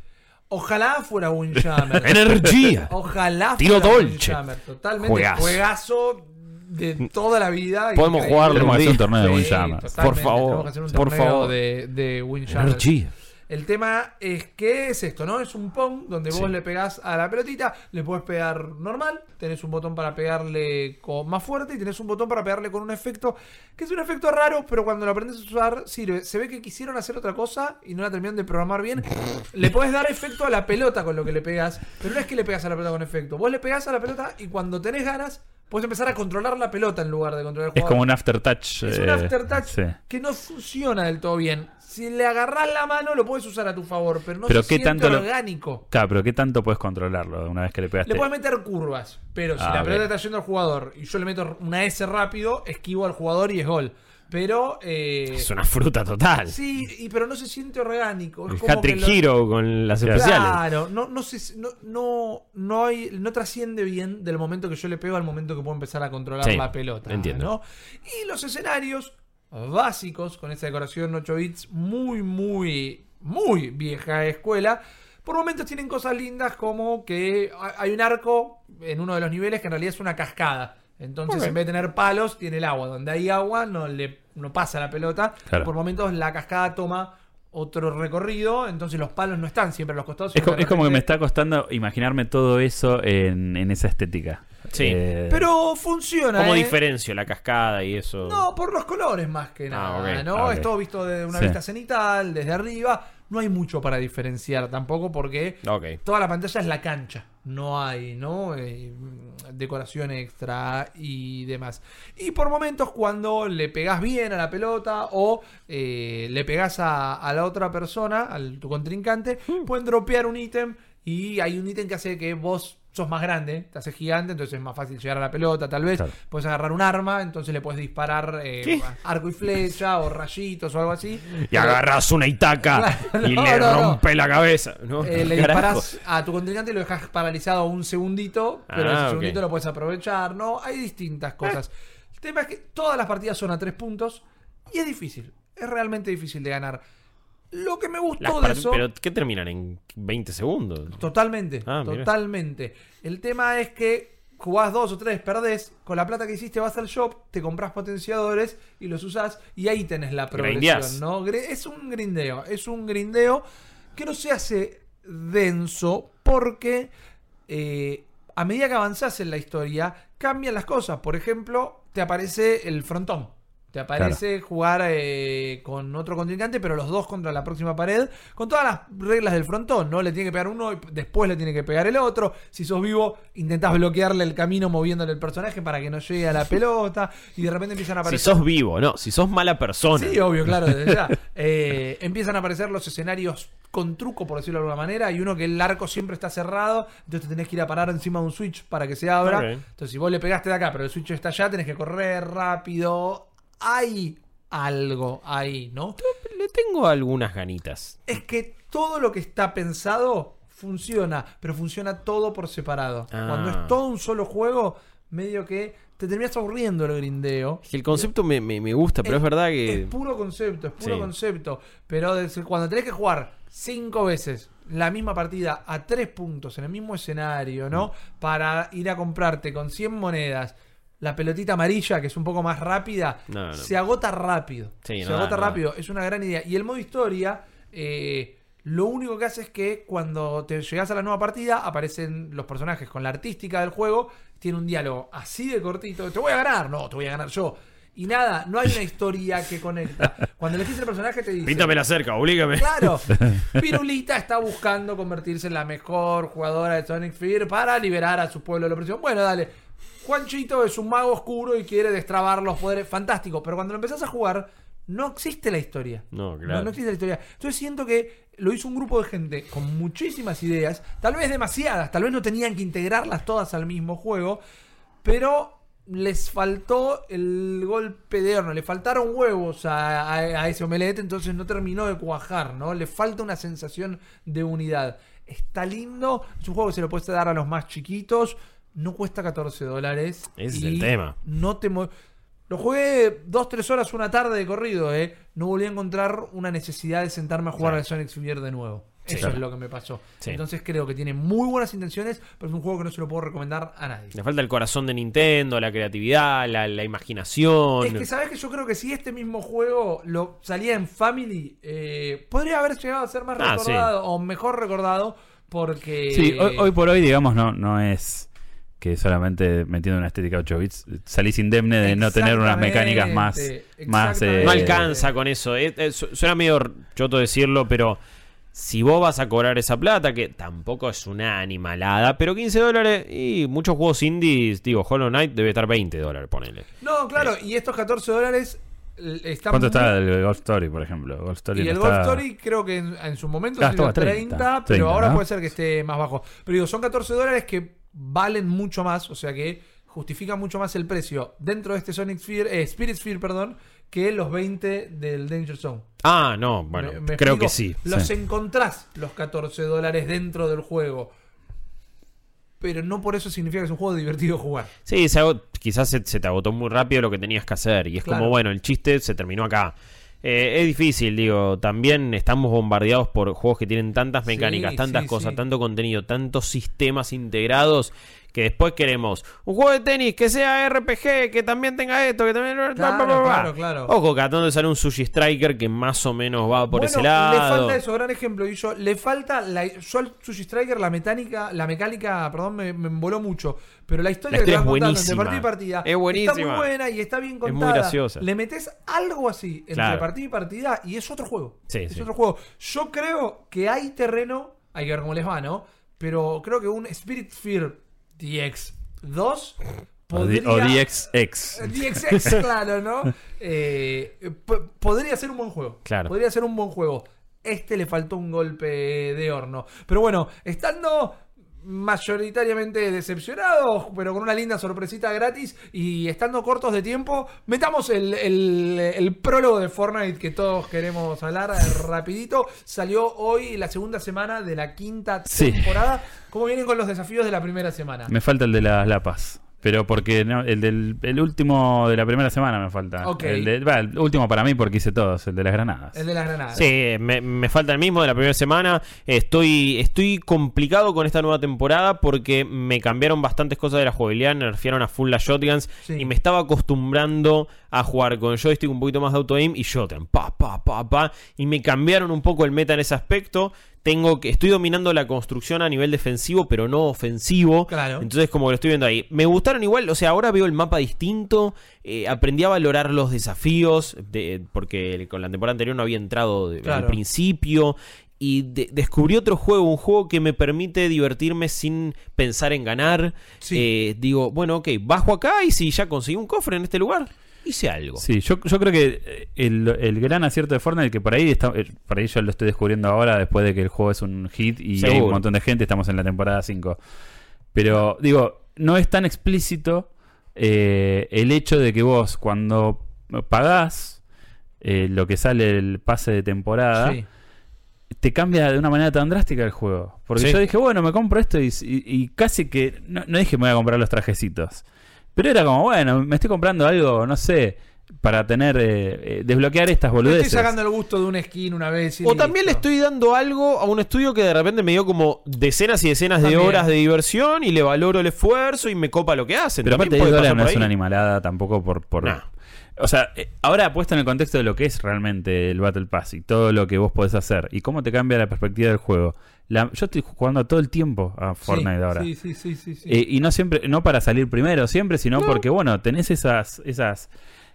S1: Ojalá fuera Windjammer.
S3: ¡Energía!
S1: Ojalá
S3: Tiro
S1: fuera
S3: Dolce.
S1: Windjammer. Totalmente.
S3: Juegazo.
S1: Juegazo de toda la vida.
S3: Podemos jugarlo
S2: Tenemos que hacer un torneo de
S1: Sí,
S2: Windjammer.
S3: Por favor,
S1: Tenemos que hacer un
S3: por
S1: torneo
S3: favor.
S1: de, de Windjammer.
S3: Energía.
S1: El tema es que es esto, ¿no? Es un Pong donde vos
S3: Sí.
S1: le pegás a la pelotita, le puedes pegar normal, tenés un botón para pegarle con más fuerte y tenés un botón para pegarle con un efecto que es un efecto raro, pero cuando lo aprendes a usar sirve. Se ve que quisieron hacer otra cosa y no la terminaron de programar bien. Le puedes dar efecto a la pelota con lo que le pegas, pero no es que le pegas a la pelota con efecto. Vos le pegás a la pelota y cuando tenés ganas, puedes empezar a controlar la pelota en lugar de controlar el
S2: Es
S1: jugador.
S2: como un aftertouch.
S1: Es un
S2: eh,
S1: aftertouch
S2: sí.
S1: que no funciona del todo bien. Si le agarrás la mano, lo puedes usar a tu favor, pero no
S2: Pero
S1: se
S2: ¿qué
S1: siente
S2: tanto lo-
S1: orgánico.
S2: Claro, pero ¿qué tanto puedes controlarlo una vez que le pegaste?
S1: Le puedes meter curvas, pero si
S2: Ah,
S1: la pelota está yendo al jugador y yo le meto una S rápido, esquivo al jugador y es gol. Pero. eh,
S3: Es una fruta total.
S1: Sí, y, pero no se siente orgánico. Es
S3: El
S1: como que lo-
S3: Hero con las especiales.
S1: Claro, no, no, se- no, no, no, hay, no trasciende bien del momento que yo le pego al momento que puedo empezar a controlar
S3: Sí,
S1: la pelota.
S3: entiendo.
S1: ¿no? Y los escenarios básicos, con esa decoración 8 bits, muy, muy, muy vieja escuela. Por momentos tienen cosas lindas como que ha- hay un arco en uno de los niveles que en realidad es una cascada. Entonces, en vez de tener palos, tiene el agua. Donde hay agua, no le no pasa la pelota.
S2: Claro.
S1: Por momentos, la cascada toma otro recorrido. Entonces, los palos no están siempre a los costados.
S2: Es, co- es como que me está costando imaginarme todo eso en, en esa estética.
S3: Sí.
S2: Eh,
S1: Pero funciona.
S3: ¿Cómo
S1: ¿eh?
S3: diferencio la cascada y eso?
S1: No, por los colores más que
S3: Ah,
S1: nada. ¿no?
S2: Ah, ok.
S1: Es todo visto de una
S2: Sí.
S1: vista cenital, desde arriba. No hay mucho para diferenciar tampoco porque toda la pantalla es la cancha. No hay, ¿no? Eh, decoración extra y demás. Y por momentos cuando le pegás bien a la pelota o eh, le pegás a, a la otra persona, al tu contrincante,
S3: Hmm.
S1: pueden dropear un ítem y hay un ítem que hace que vos sos más grande, te haces gigante, entonces es más fácil llegar a la pelota, tal vez.
S2: Claro.
S1: Puedes agarrar un arma, entonces le puedes disparar eh, arco y flecha o rayitos o algo así.
S3: Y agarras una itaca
S1: Claro,
S3: y
S1: no,
S3: le
S1: no, no.
S3: rompe la cabeza. ¿no?
S1: Eh, le disparas a tu contrincante y lo dejas paralizado un segundito, pero
S3: Ah,
S1: ese segundito lo puedes aprovechar, ¿no? Hay distintas cosas. El tema es que todas las partidas son a tres puntos y es difícil, es realmente difícil de ganar. Lo que me gustó de eso...
S3: ¿Pero qué terminan en 20 segundos?
S1: Totalmente,
S3: Ah,
S1: totalmente. El tema es que jugás dos o tres, perdés, con la plata que hiciste vas al shop, te compras potenciadores y los usás y ahí tenés la progresión, ¿no? Es un grindeo, es un grindeo que no se hace denso porque eh, a medida que avanzás en la historia cambian las cosas. Por ejemplo, te aparece el frontón. Te aparece jugar eh, con otro contrincante, pero los dos contra la próxima pared, con todas las reglas del frontón, ¿no? Le tiene que pegar uno y después le tiene que pegar el otro. Si sos vivo, intentás bloquearle el camino moviéndole el personaje para que no llegue a la pelota. Y de repente empiezan a
S3: Si
S1: aparecer.
S3: sos vivo, no. Si sos mala persona.
S1: Sí, obvio, claro, desde ya. Eh, empiezan a aparecer los escenarios con truco, por decirlo de alguna manera. Hay uno que el arco siempre está cerrado, entonces te tenés que ir a parar encima de un switch para que se abra. Entonces, si vos le pegaste de acá, pero el switch está allá, tenés que correr rápido. Hay algo ahí, ¿no?
S3: Le tengo algunas ganitas.
S1: Es que todo lo que está pensado funciona, pero funciona todo por separado.
S3: Ah.
S1: Cuando es todo un solo juego, medio que te terminas aburriendo el grindeo.
S3: Es que el concepto me, me- me gusta, pero es, verdad que.
S1: Es puro concepto, es puro
S3: Sí.
S1: concepto. Pero cuando tenés que jugar cinco veces la misma partida a tres puntos en el mismo escenario, ¿no?
S3: Mm.
S1: Para ir a comprarte con 100 monedas la pelotita amarilla, que es un poco más rápida,
S3: No, no.
S1: se agota rápido.
S3: Sí,
S1: se
S3: no
S1: agota rápido. Es una gran idea. Y el modo historia, eh, lo único que hace es que cuando te llegas a la nueva partida, aparecen los personajes con la artística del juego. Tiene un diálogo así de cortito. Te voy a ganar. No, te voy a ganar yo. Y nada, no hay una historia que conecta. Cuando elegís el personaje te dice...
S3: Píntamela cerca, oblígame.
S1: Claro, Pirulita está buscando convertirse en la mejor jugadora de Sonic Fear para liberar a su pueblo de la opresión. Bueno, dale. Juanchito es un mago oscuro y quiere destrabar los poderes. Fantástico, pero cuando lo empezás a jugar, no existe la historia.
S3: No,
S1: No,
S3: claro.
S1: no existe la historia. Entonces siento que lo hizo un grupo de gente con muchísimas ideas, tal vez demasiadas, tal vez no tenían que integrarlas todas al mismo juego, pero les faltó el golpe de horno, le faltaron huevos a, a- a ese omelette, entonces no terminó de cuajar, ¿no? Le falta una sensación de unidad. Está lindo, es un juego que se lo puedes dar a los más chiquitos, no cuesta 14 dólares.
S3: Ese es el tema.
S1: No te Lo jugué 2-3 horas una tarde de corrido, ¿eh? No volví a encontrar una necesidad de sentarme a jugar
S3: Claro.
S1: al Sonic Sphere de nuevo.
S3: Sí.
S1: Eso
S3: Claro.
S1: es lo que me pasó.
S3: Sí.
S1: Entonces creo que tiene muy buenas intenciones, pero es un juego que no se lo puedo recomendar a nadie.
S3: Le falta el corazón de Nintendo, la creatividad, la, la imaginación.
S1: Es que sabes que yo creo que si este mismo juego lo salía en Family, eh, podría haber llegado a ser más
S3: Ah,
S1: recordado o mejor recordado porque...
S2: Sí, hoy, hoy por hoy, digamos, no, no es que solamente metiendo una estética 8 bits salís indemne de no tener unas mecánicas más, más eh,
S3: no alcanza con eso. Eh, eh, su- suena medio choto decirlo, pero si vos vas a cobrar esa plata, que tampoco es una animalada, pero 15 dólares y muchos juegos indies, digo, Hollow Knight debe estar 20 dólares, ponele.
S1: No, claro, y estos 14 dólares están
S2: ¿Cuánto
S1: muy-
S2: está el Golf Story, por ejemplo? Golf Story
S1: Y
S2: no
S1: el
S2: está-
S1: Golf Story creo que en, en su momento salió
S2: estaba
S1: 30,
S2: 30,
S1: pero ahora
S2: ¿no?
S1: puede ser que esté más bajo. Pero digo, son 14 dólares que valen mucho más, o sea que justifican mucho más el precio dentro de este Sonic Sphere, eh, Spirit Sphere, perdón, que los 20 del Danger Zone.
S3: Ah, no, bueno,
S1: Me- me
S3: creo
S1: explico.
S3: que sí.
S1: Los
S2: sí.
S1: encontrás los 14 dólares dentro del juego. Pero no por eso significa que es un juego divertido jugar.
S3: Sí, se quizás se, se te agotó muy rápido lo que tenías que hacer. Y es
S1: Claro.
S3: como, bueno, el chiste se terminó acá. Eh, es difícil, digo. También estamos bombardeados por juegos que tienen tantas mecánicas,
S1: Sí,
S3: tantas
S1: sí,
S3: cosas,
S1: sí.
S3: tanto contenido, tantos sistemas integrados que después queremos un juego de tenis que sea RPG, que también tenga esto, que también... Claro,
S1: claro, claro.
S3: Ojo, tratando de sale un Sushi Striker que más o menos va por ese lado.
S1: Le falta eso, gran ejemplo, y yo, le falta, la, yo al Sushi Striker la mecánica, la mecánica, perdón, me, me mucho, pero la historia,
S3: la
S1: que te
S3: es
S1: buenísima. entre partida y partida
S3: es buenísima.
S1: está muy buena y está bien contada.
S3: Es muy graciosa.
S1: Le metes algo así entre
S3: claro.
S1: partida y partida y es otro juego.
S3: Sí,
S1: es otro juego. Yo creo que hay terreno, hay que ver cómo les va, ¿no? Pero creo que un Spirit Fear DX2 podría,
S2: o DXX.
S1: DXX, claro, ¿no? Eh, podría ser un buen juego.
S3: Claro.
S1: Podría ser un buen juego. Este le faltó un golpe de horno. Pero bueno, estando mayoritariamente decepcionados, pero con una linda sorpresita gratis y estando cortos de tiempo, metamos el, el- el prólogo de Fortnite que todos queremos hablar rapidito. Salió hoy la segunda semana de la quinta
S2: Sí.
S1: temporada. ¿Cómo vienen con los desafíos de la primera semana?
S2: Me falta el de las lapas. Pero porque no, el del el último de la primera semana me falta. El, de- el último para mí porque hice todos, el de las granadas.
S1: El de las granadas.
S3: Sí, me, me falta el mismo de la primera semana. Estoy, estoy complicado con esta nueva temporada porque me cambiaron bastantes cosas de la jugabilidad, nerfearon a full las shotguns
S1: Sí.
S3: y me estaba acostumbrando a jugar con joystick un poquito más de auto-aim y shotgun, pa, pa, pa, pa, y me cambiaron un poco el meta en ese aspecto. Tengo que, estoy dominando la construcción a nivel defensivo, pero no ofensivo.
S1: Claro.
S3: Entonces, como lo estoy viendo ahí. Me gustaron igual, o sea, ahora veo el mapa distinto. eh, aprendí a valorar los desafíos, de- porque con la temporada anterior no había entrado de-
S1: Claro.
S3: al principio. Y de- descubrí otro juego, un juego que me permite divertirme sin pensar en ganar.
S1: Sí.
S3: Eh, digo, bueno, ok, bajo acá y si ya conseguí un cofre en este lugar, hice algo.
S2: Sí, yo, yo creo que eh, el, el gran acierto de Fortnite, que por ahí está, eh, por ahí yo lo estoy descubriendo ahora después de que el juego es un hit y hay un montón de gente, estamos en la temporada 5. Pero digo, no es tan explícito eh, el hecho de que vos cuando pagás eh, lo que sale el pase de temporada,
S1: Sí.
S2: te cambia de una manera tan drástica el juego. Porque
S3: Sí.
S2: yo dije, bueno, me compro esto y, y- y casi que. No, no dije me voy a comprar los trajecitos. Pero era como, bueno, me estoy comprando algo, no sé, para tener. eh, eh, desbloquear estas
S1: Me
S2: boludeces.
S1: estoy sacando el gusto de una skin una vez. y
S3: O también le estoy dando algo a un estudio que de repente me dio como decenas y decenas de horas de diversión y le valoro el esfuerzo y me copa lo que hacen.
S2: Pero
S3: También
S2: aparte, 10
S3: puede
S2: dólares no es una animalada tampoco por. por
S3: Nah.
S2: O sea, eh, ahora puesto en el contexto de lo que es realmente el Battle Pass y todo lo que vos podés hacer y cómo te cambia la perspectiva del juego. La- yo estoy jugando todo el tiempo a
S1: Sí,
S2: Fortnite ahora.
S1: Sí, sí, sí, sí. sí.
S2: Eh, y no siempre, no para salir primero siempre, sino porque bueno, tenés esas, esas,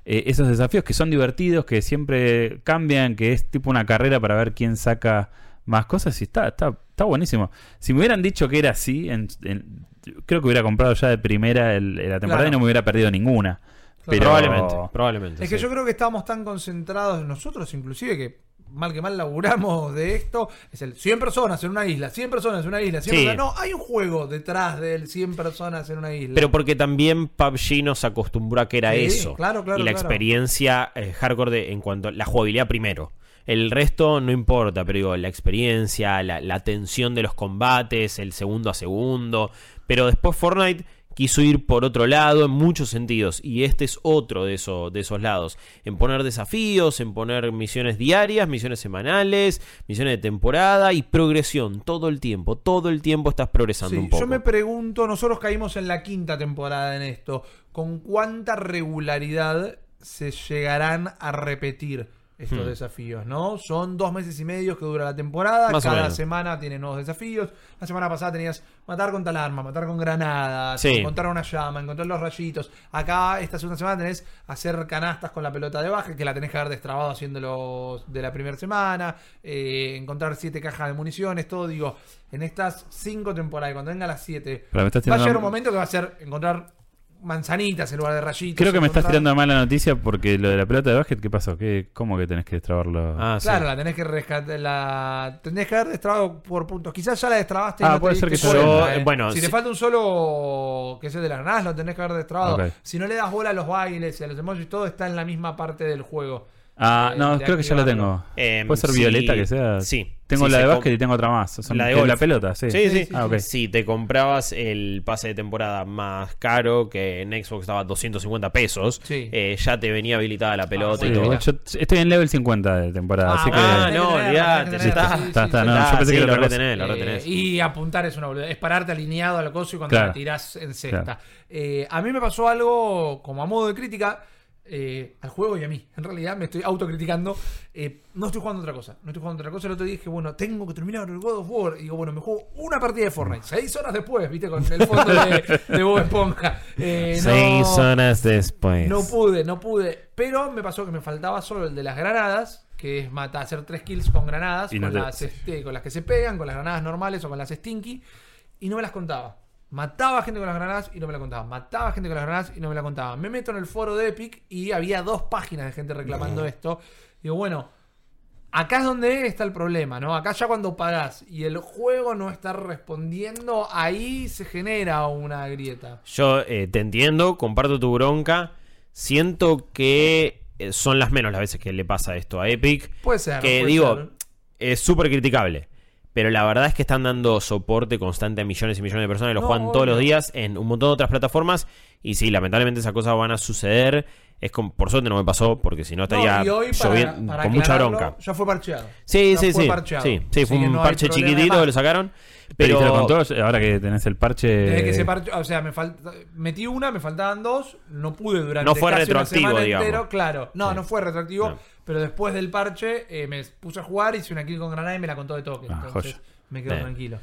S2: eh, esos desafíos que son divertidos, que siempre cambian, que es tipo una carrera para ver quién saca más cosas y está, está, está buenísimo. Si me hubieran dicho que era así, en- en- creo que hubiera comprado ya de primera el- la temporada
S1: Claro.
S2: y no me hubiera perdido ninguna. Pero-
S3: Probablemente, probablemente.
S1: es que
S3: sí.
S1: yo creo que estábamos tan concentrados nosotros, inclusive, que mal que mal laburamos de esto, es el 100 personas en una isla, 100 personas en una isla, 100
S3: Sí.
S1: personas- No, hay un juego detrás del 100 personas en una isla.
S3: Pero porque también PUBG nos acostumbró a que era
S1: Sí,
S3: eso.
S1: claro, claro,
S3: y la
S1: claro.
S3: experiencia eh, hardcore de- en cuanto a la jugabilidad primero. El resto no importa, pero digo, la experiencia, la, la tensión de los combates, el segundo a segundo. Pero después Fortnite quiso ir por otro lado en muchos sentidos. Y este es otro de, eso- de esos lados. En poner desafíos, en poner misiones diarias, misiones semanales, misiones de temporada y progresión. Todo el tiempo, todo el tiempo estás progresando
S1: Sí,
S3: un poco.
S1: yo me pregunto, nosotros caímos en la quinta temporada en esto, ¿con cuánta regularidad se llegarán a repetir estos
S3: Hmm.
S1: desafíos? ¿No? Son dos meses y medio que dura la temporada,
S3: Más
S1: cada semana tiene nuevos desafíos. La semana pasada tenías matar con tal arma, matar con granadas,
S3: Sí.
S1: encontrar una llama, encontrar los rayitos. Acá, esta segunda semana tenés hacer canastas con la pelota de baja, que la tenés que haber destrabado haciéndolo de la primera semana, eh, encontrar siete cajas de municiones, todo, digo, en estas cinco temporadas, cuando venga las siete, va a llegar un momento que va a ser encontrar manzanitas en lugar de rayitos.
S2: Creo que me estás tirando mala noticia porque lo de la pelota de básquet, ¿qué pasó? ¿Qué, ¿Cómo que tenés que destrabarlo?
S3: Ah, sí.
S1: Claro, la tenés que rescatar, la tenés que haber destrabado por puntos. Quizás ya la destrabaste. y
S2: Ah,
S1: no te
S2: puede ser que yo-
S1: cuenta,
S3: eh,
S1: eh.
S3: bueno,
S1: si
S3: si-
S1: te falta un solo que es el de las granadas, lo tenés que haber destrabado. Si no le das bola a los bailes y a los emojis, todo está en la misma parte del juego.
S2: Ah,
S1: Eh,
S2: no,
S1: de
S2: creo que ya la
S1: activarlo.
S2: tengo.
S3: Eh,
S2: ¿Puede ser
S3: sí,
S2: violeta que sea?
S3: sí.
S2: Tengo
S3: Sí,
S2: la de básquet y tengo otra más. Son-
S3: La de golf.
S2: la pelota, sí.
S3: Sí, sí.
S1: sí,
S2: Ah.
S3: Si te comprabas el pase de temporada más caro, que en Xbox estaba 250 pesos,
S1: Sí.
S3: eh, ya te venía habilitada la pelota
S2: Sí,
S3: y todo.
S2: yo estoy en level 50 de temporada, así que...
S3: Ah, no, olvidate, está.
S2: Está, está, no,
S3: Ah,
S2: yo pensé
S3: sí,
S2: que
S3: lo retenés, lo
S1: Eh,
S3: retenés.
S1: y apuntar es una boludez. Es pararte alineado al coso y cuando
S2: Claro.
S1: la tirás en cesta.
S2: Claro.
S1: Eh, a mí me pasó algo como a modo de crítica eh, al juego y a mí. En realidad me estoy autocriticando. Eh, no estoy jugando otra cosa. No estoy jugando otra cosa. El otro día dije, bueno, tengo que terminar el God of War. Y digo, bueno, me juego una partida de Fortnite. Seis horas después, viste, con el fondo de, de Bob Esponja. Eh, no-
S3: Seis horas después.
S1: no pude, no pude. Pero me pasó que me faltaba solo el de las granadas, que es matar, hacer tres kills con granadas,
S2: Y no
S1: con,
S2: te-
S1: las, este, con las que se pegan, con las granadas normales o con las stinky, y no me las contaba. Mataba gente con las granadas y no me la contaba. Mataba gente con las granadas y no me la contaba. Me meto en el foro de Epic y había dos páginas de gente reclamando esto. Digo, bueno, acá es donde está el problema, ¿no? Acá ya cuando pagás y el juego no está respondiendo, ahí se genera una grieta.
S3: Yo eh, te entiendo, comparto tu bronca. Siento que eh, son las menos las veces que le pasa esto a Epic.
S1: Puede ser.
S3: que
S1: puede
S3: digo,
S1: ser.
S3: es súper criticable. Pero la verdad es que están dando soporte constante a millones y millones de personas lo
S1: No,
S3: juegan todos los días en un montón de otras plataformas. Y sí, lamentablemente esas cosas van a suceder. Es como, por suerte no me pasó, porque si no estaría
S1: No, y hoy para-
S3: lloviendo
S1: para
S3: con mucha bronca.
S1: Ya fue parcheado.
S3: Sí,
S1: Ya
S3: sí,
S1: fue
S3: sí.
S1: parcheado.
S3: Sí, fue un
S1: no
S3: parche chiquitito que lo sacaron.
S2: Pero ahora que tenés el parche...
S1: Desde que se parcheó, o sea, me falta, metí una, me faltaban dos, no pude durante
S3: No fue
S1: casi
S3: retroactivo,
S1: una
S3: digamos.
S1: entero, claro. No,
S3: Sí.
S1: no fue retroactivo,
S3: No.
S1: pero después del parche eh, me puse a jugar, hice una kill con granada y me la contó de toque.
S2: Ah,
S1: entonces
S2: joya.
S1: Me quedo
S3: Eh.
S1: tranquilo.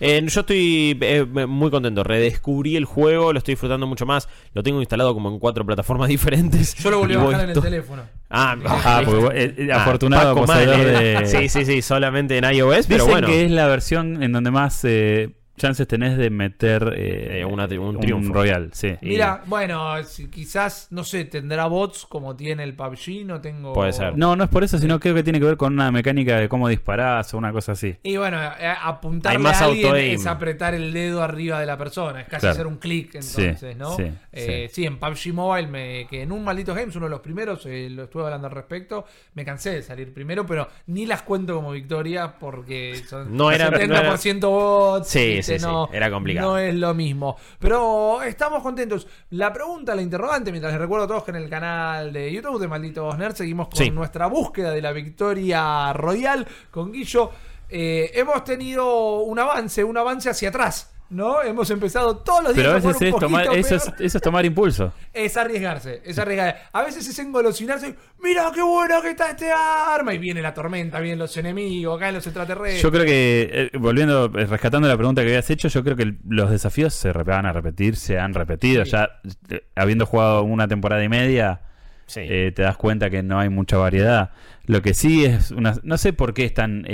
S3: Eh, yo estoy eh, muy contento. Redescubrí el juego, lo estoy disfrutando mucho más. Lo tengo instalado como en cuatro plataformas diferentes.
S1: Yo lo volví a bajar en el teléfono.
S3: Ah,
S2: Ah, porque eh,
S3: Ah,
S2: afortunado
S3: Paco Mane.
S2: de...
S3: Sí, sí, sí, solamente en iOS, pero
S2: Dicen
S3: bueno.
S2: que es la versión en donde más eh, chances tenés de meter eh,
S3: Eh, una un triunfo.
S2: royal, sí.
S3: Y-
S1: Mira, bueno, si quizás, no sé, tendrá bots como tiene el PUBG, no tengo...
S3: Puede ser.
S2: No, no es por eso, sino creo que tiene que ver con una mecánica de cómo disparás o una cosa así.
S1: Y bueno, eh, apuntarle
S3: más
S1: a alguien es apretar el dedo arriba de la persona. Es casi
S2: Claro.
S1: hacer un clic, entonces,
S2: Sí,
S1: ¿no?
S2: sí,
S1: Eh, sí. en PUBG Mobile, me, que en un maldito Games, uno de los primeros, eh, lo estuve hablando al respecto, me cansé de salir primero, pero ni las cuento como victoria porque son
S3: No era-
S1: 70% bots.
S3: Sí,
S1: no,
S3: era complicado.
S1: No es lo mismo. Pero estamos contentos. La pregunta, la interrogante, mientras les recuerdo a todos que en el canal de YouTube de Malditos Nerds seguimos con nuestra búsqueda de la victoria royal con Guillo. Eh, hemos tenido un avance, un avance hacia atrás. ¿No? Hemos empezado todos los días
S2: Pero a veces es tomar, eso, es,
S1: peor.
S2: eso es tomar impulso.
S1: Es arriesgarse, es arriesgarse. A veces es engolosinarse. Mira qué bueno que está este arma. Y viene la tormenta, vienen los enemigos, caen los extraterrestres.
S2: Yo creo que, eh, volviendo, eh, rescatando la pregunta que habías hecho, yo creo que los desafíos se van a repetir, se han repetido.
S1: Sí.
S2: Ya eh, habiendo jugado una temporada y media,
S3: Sí.
S2: eh, te das cuenta que no hay mucha variedad. Lo que sí es una. No sé por qué es tan.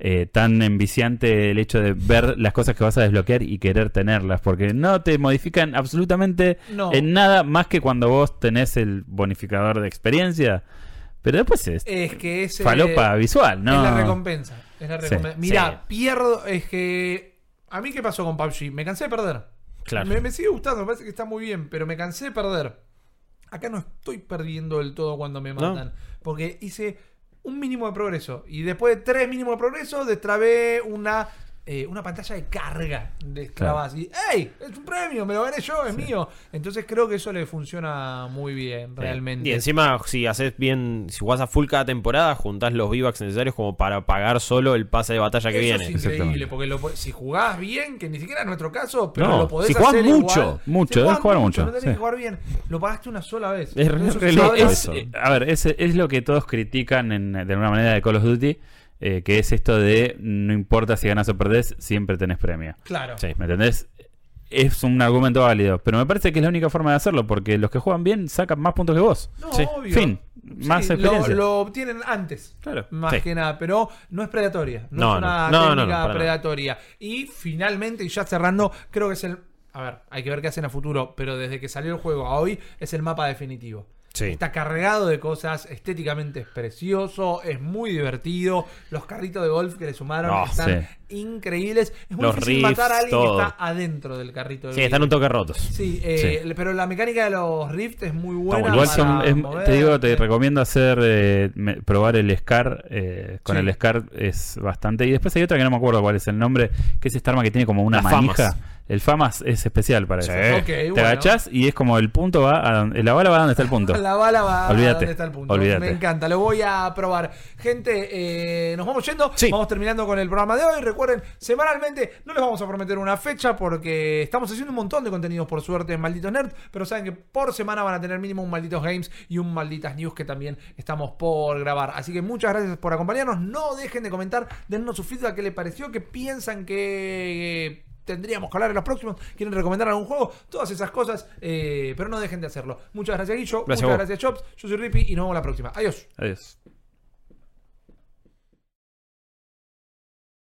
S2: Eh, tan enviciante el hecho de ver las cosas que vas a desbloquear y querer tenerlas, porque no te modifican absolutamente
S1: No.
S2: en nada más que cuando vos tenés el bonificador de experiencia. Pero después es
S1: Es que es. eh,
S2: falopa visual, ¿no?
S1: Es la recompensa. Es la
S2: Sí.
S1: recompensa. Mirá,
S3: Sí.
S1: pierdo. Es que. A mí, ¿qué pasó con PUBG? Me cansé de perder.
S3: Claro.
S1: Me, me sigue gustando, me parece que está muy bien, pero me cansé de perder. Acá no estoy perdiendo del todo cuando me
S3: No.
S1: matan. Porque hice un mínimo de progreso. Y después de tres mínimos de progreso, destrabé una. Eh, una pantalla de carga destrabás. Y ¡Ey! Es un premio, me lo gané yo, es mío. Entonces creo que eso le funciona muy bien, realmente.
S3: Y encima, si haces bien, si jugás a full cada temporada, juntás los V-Bucks necesarios como para pagar solo el pase de batalla que
S1: Eso
S3: viene.
S1: es increíble, porque lo si jugás bien, que ni siquiera es nuestro caso, pero
S3: No,
S1: lo podés
S3: si jugás
S1: hacer
S3: mucho,
S1: igual.
S2: mucho,
S1: Si
S2: debes
S1: jugás
S2: jugar mucho,
S1: No tenés
S2: sí.
S1: que jugar bien. Lo pagaste una sola vez.
S3: Es
S2: Es-
S3: eso.
S2: eh, a ver, es, es lo que todos critican en- de alguna manera de Call of Duty, eh, que es esto de no importa si ganas o perdés, siempre tenés premio.
S1: Claro.
S3: Sí.
S2: ¿Me entendés? Es un argumento válido, pero me parece que es la única forma de hacerlo, porque los que juegan bien sacan más puntos que vos.
S1: No,
S3: Sí.
S1: obvio.
S2: Fin, más
S1: Sí,
S2: experiencia.
S1: Lo, lo obtienen antes.
S2: Claro.
S1: Más
S3: Sí.
S1: que nada, pero no es predatoria. No,
S3: No,
S1: es una
S3: no. No, no, no,
S1: técnica predatoria. Y finalmente, y ya cerrando, creo que es el. A ver, hay que ver qué hacen a futuro, pero desde que salió el juego a hoy es el mapa definitivo.
S3: Sí.
S1: Está cargado de cosas, estéticamente es precioso, es muy divertido. Los carritos de golf que le sumaron
S3: No,
S1: están
S2: sí.
S1: increíbles. Es muy
S3: Los
S1: difícil
S3: riffs,
S1: matar a alguien
S3: todo.
S1: que está adentro del carrito de
S3: Sí,
S1: golf.
S3: están un toque rotos.
S1: Sí, eh, pero la mecánica de los rifts es muy buena.
S2: Igual son, es- te digo, te recomiendo hacer, eh, me- probar el SCAR. eh, con
S1: Sí.
S2: el SCAR es bastante. Y después hay otra que no me acuerdo cuál es el nombre, que es esta arma que tiene como una
S3: Las
S2: manija.
S3: FAMAS.
S2: El FAMAS es especial para
S3: Sí.
S2: eso. Te
S1: bueno.
S2: agachás y es como el punto va a donde, la bala va a donde está el punto.
S1: La bala va
S2: Olvídate,
S1: a donde está el punto.
S2: olvídate.
S1: Me encanta, lo voy a probar. Gente, eh, nos vamos yendo.
S3: Sí.
S1: Vamos terminando con el programa de hoy. Recuerden, semanalmente no les vamos a prometer una fecha porque estamos haciendo un montón de contenidos por suerte en Malditos Nerd. Pero saben que por semana van a tener mínimo un Malditos Games y un Malditas News que también estamos por grabar. Así que muchas gracias por acompañarnos. No dejen de comentar, dennos su feedback, qué les pareció, qué piensan que tendríamos que hablar en los próximos, quieren recomendar algún juego, todas esas cosas, eh, pero no dejen de hacerlo. Muchas gracias, Guillo.
S3: Gracias
S1: muchas gracias, Chops. Yo soy Rippy y nos vemos la próxima. Adiós.
S2: Adiós.